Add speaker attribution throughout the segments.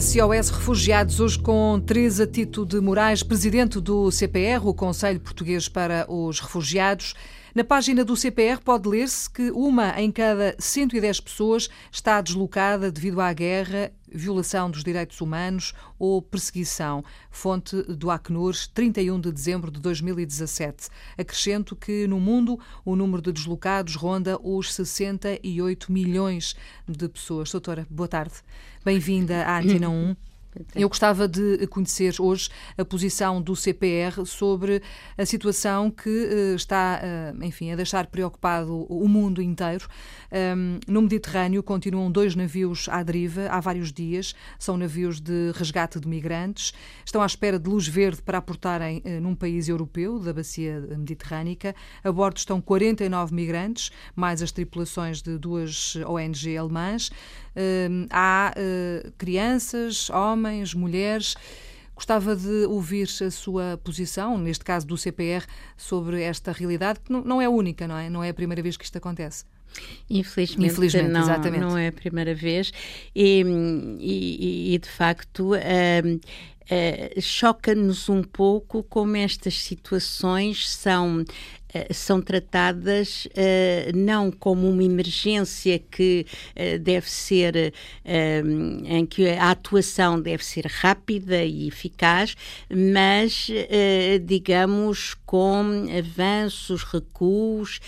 Speaker 1: SOS Refugiados, hoje com Teresa Tito de Moraes, presidente do CPR, o Conselho Português para os Refugiados. Na página do CPR pode ler-se que uma em cada 110 pessoas está deslocada devido à guerra, violação dos direitos humanos ou perseguição. Fonte do Acnur, 31 de dezembro de 2017. Acrescento que no mundo o número de deslocados ronda os 68 milhões de pessoas. Doutora, boa tarde. Bem-vinda à Antena 1. Eu gostava de conhecer hoje a posição do CPR sobre a situação que uh, está, uh, enfim, a deixar preocupado o mundo inteiro. Um, no Mediterrâneo continuam dois navios à deriva há vários dias. São navios de resgate de migrantes. Estão à espera de luz verde para aportarem uh, num país europeu da bacia mediterrânica. A bordo estão 49 migrantes, mais as tripulações de duas ONG alemãs. Há crianças, homens, mulheres. Gostava de ouvir a sua posição, neste caso do CPR, sobre esta realidade, que não é única, não é? Não é a primeira vez que isto acontece.
Speaker 2: Infelizmente, Infelizmente não, exatamente. não é a primeira vez e, e, e de facto uh, uh, choca-nos um pouco como estas situações são eh, são tratadas uh, não como uma emergência que uh, deve ser uh, em que a atuação deve ser rápida e eficaz, mas digamos com avanços, recuos,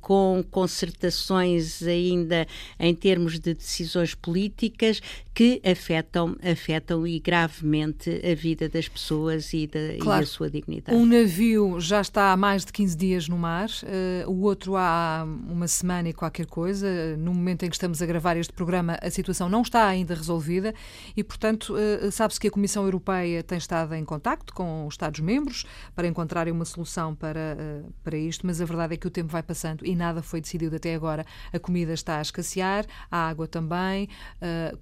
Speaker 2: com concertações ainda em termos de decisões políticas que afetam, afetam e gravemente a vida das pessoas e, da, claro. e a sua dignidade.
Speaker 1: Um navio já está há mais de 15 dias no mar, uh, o outro há uma semana e qualquer coisa. No momento em que estamos a gravar este programa, a situação não está ainda resolvida e, portanto, uh, sabe-se que a Comissão Europeia tem estado em contacto com os Estados-membros para encontrarem uma solução para, uh, para isto, mas a verdade é que o tempo vai passando e nada foi decidido até agora. A comida está a escassear, a água também,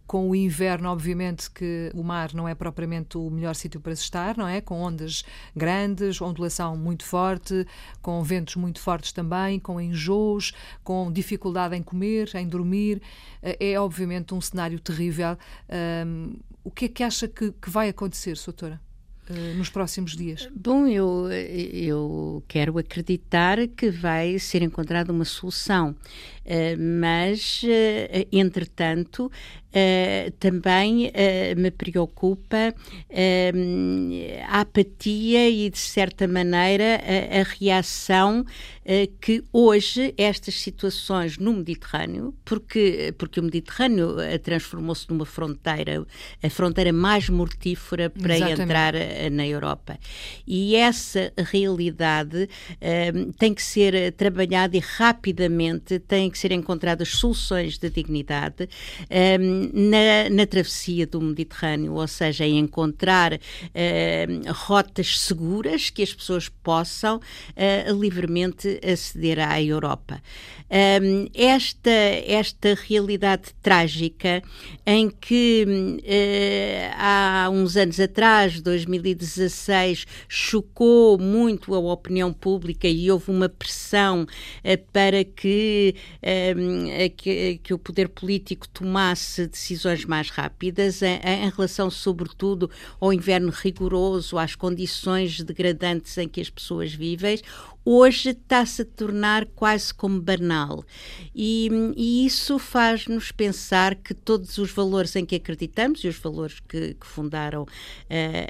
Speaker 1: com o inverno, obviamente que o mar não é propriamente o melhor sítio para se estar, não é? Com ondas grandes, ondulação muito forte, com ventos muito fortes também, com enjoos, com dificuldade em comer, em dormir. Eh, é obviamente um cenário terrível. Um, o que é que acha que, que vai acontecer, doutora? Eh, nos próximos dias?
Speaker 2: Bom, eu, eu quero acreditar que vai ser encontrada uma solução, uh, mas, entretanto, uh, também me preocupa a apatia e, de certa maneira, a, a reação que hoje estas situações no Mediterrâneo, porque, porque o Mediterrâneo transformou-se numa fronteira, a fronteira mais mortífera para Exatamente. entrar na Europa. E essa realidade tem que ser trabalhada e rapidamente têm que ser encontradas soluções de dignidade um, na, na, travessia do Mediterrâneo, ou seja, em encontrar um, rotas seguras que as pessoas possam uh, livremente aceder à Europa. esta, esta realidade trágica em que há uns anos atrás, 2016, chocou muito a opinião pública e houve uma pressão eh, para que, eh, que, que, o poder político tomasse decisões mais rápidas em, em relação, sobretudo, ao inverno rigoroso, às condições degradantes em que as pessoas vivem hoje está-se a tornar quase como banal. E, e isso faz-nos pensar que todos os valores em que acreditamos e os valores que, que fundaram uh,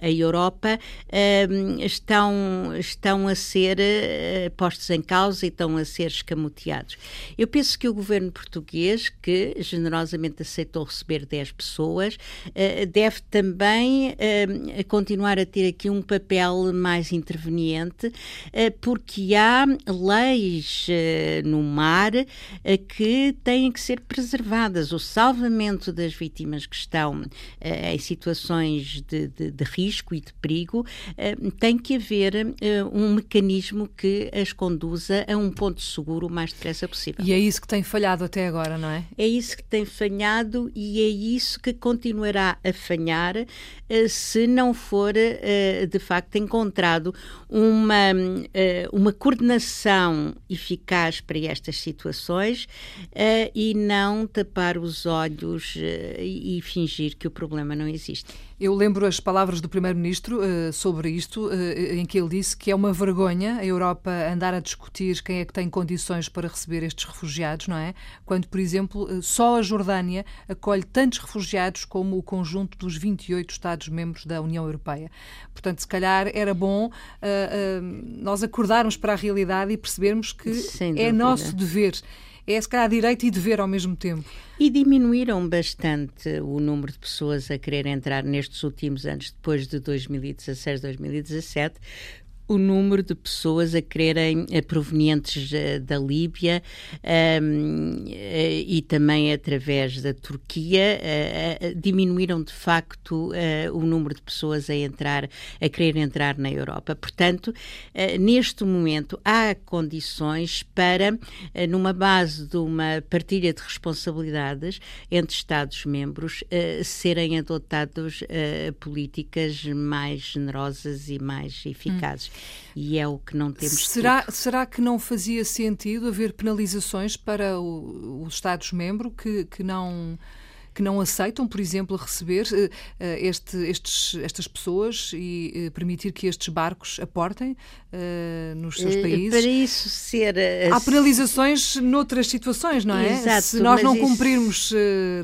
Speaker 2: a Europa uh, estão, estão a ser uh, postos em causa e estão a ser escamoteados. Eu penso que o governo português, que generosamente aceitou receber 10 pessoas, deve também continuar a ter aqui um papel mais interveniente, porque há leis no mar que têm que ser preservadas. O salvamento das vítimas que estão em situações de, de, de, risco e de perigo tem que haver um mecanismo que as conduza a um ponto seguro o mais depressa possível.
Speaker 1: E é isso que tem falhado até agora, não é?
Speaker 2: É isso que tem falhado e é isso que continuará a falhar se não for de facto encontrado uma, uma coordenação eficaz para estas situações e não tapar os olhos e fingir que o problema não existe.
Speaker 1: Eu lembro as palavras do Primeiro-Ministro uh, sobre isto, uh, em que ele disse que é uma vergonha a Europa andar a discutir quem é que tem condições para receber estes refugiados, não é? Quando, por exemplo, só a Jordânia acolhe tantos refugiados como o conjunto dos 28 Estados-membros da União Europeia. Portanto, se calhar era bom nós acordarmos para a realidade e percebermos que é nosso dever é se calhar direito e dever ao mesmo tempo.
Speaker 2: E diminuíram bastante o número de pessoas a querer entrar nestes últimos anos, depois de 2016, 2017, o número de pessoas a quererem eh, provenientes eh, da Líbia um, eh, e também através da Turquia uh, diminuíram de facto uh, o número de pessoas a entrar a querer entrar na Europa. Portanto, uh, neste momento há condições para numa base de uma partilha de responsabilidades entre Estados membros serem adotados políticas mais generosas e mais eficazes. Hum e é o que não temos
Speaker 1: será, será que não fazia sentido haver penalizações para o, os Estados-membros que, que não que não aceitam, por exemplo, receber uh, este, estes, estas pessoas e uh, permitir que estes barcos aportem uh, nos seus países.
Speaker 2: Para isso ser.
Speaker 1: Há penalizações noutras situações, não é?
Speaker 2: Exato,
Speaker 1: Se nós não cumprirmos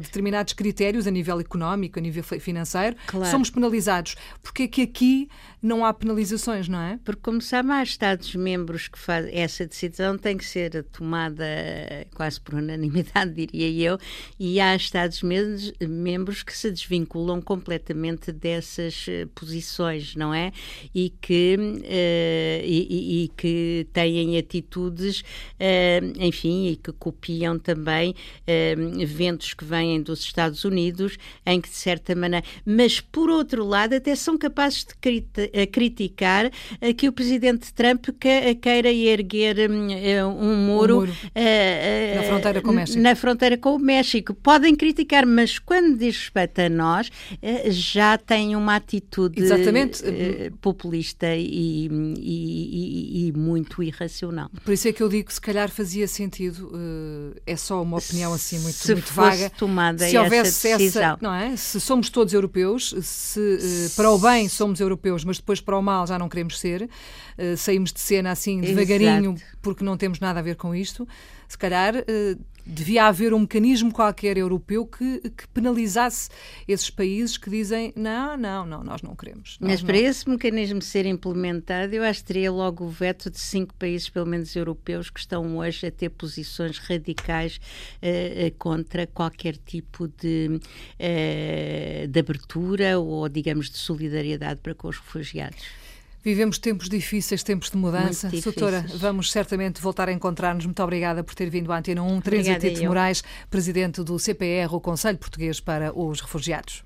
Speaker 1: determinados critérios a nível económico, a nível financeiro, claro. somos penalizados. Porque é que aqui não há penalizações, não é?
Speaker 2: Porque, como sabe, há Estados-membros que fazem essa decisão, tem que ser tomada quase por unanimidade, diria eu, e há Estados-membros que se desvinculam completamente dessas eh, posições, não é? E que, uh, e, e, que têm atitudes, uh, enfim, e que copiam também uh, eventos que vêm dos Estados Unidos, em que, de certa maneira. Mas, por outro lado, até são capazes de a criticar que o presidente Trump queira erguer hum, eh, um muro, um muro.
Speaker 1: Na fronteira com o México.
Speaker 2: Na fronteira com o México. Podem criticar, mas quando diz respeito a nós, já tem uma atitude Exatamente. Populista e, e, e, e, muito irracional.
Speaker 1: Por isso é que eu digo que se calhar fazia sentido, é só uma opinião assim muito, se muito vaga.
Speaker 2: Tomada se houvesse essa, decisão. essa,
Speaker 1: não é? Se somos todos europeus, se para o bem somos europeus, mas depois para o mal já não queremos ser, uh, saímos de cena assim devagarinho Exato. porque não temos nada a ver com isto. Se calhar uh, devia haver um mecanismo qualquer europeu que, que, penalizasse esses países que dizem não, não, não, nós não queremos.
Speaker 2: Nós
Speaker 1: Mas
Speaker 2: para não. esse mecanismo ser implementado, eu acho que teria logo o veto de cinco países, pelo menos europeus, que estão hoje a ter posições radicais uh, contra qualquer tipo de, uh, de abertura ou, digamos, de solidariedade para com os refugiados.
Speaker 1: Vivemos tempos difíceis, tempos de mudança. Doutora, vamos certamente voltar a encontrar-nos. Muito obrigada por ter vindo à Antena 1. Teresa Tito Moraes, Presidente do CPR, o Conselho Português para os Refugiados.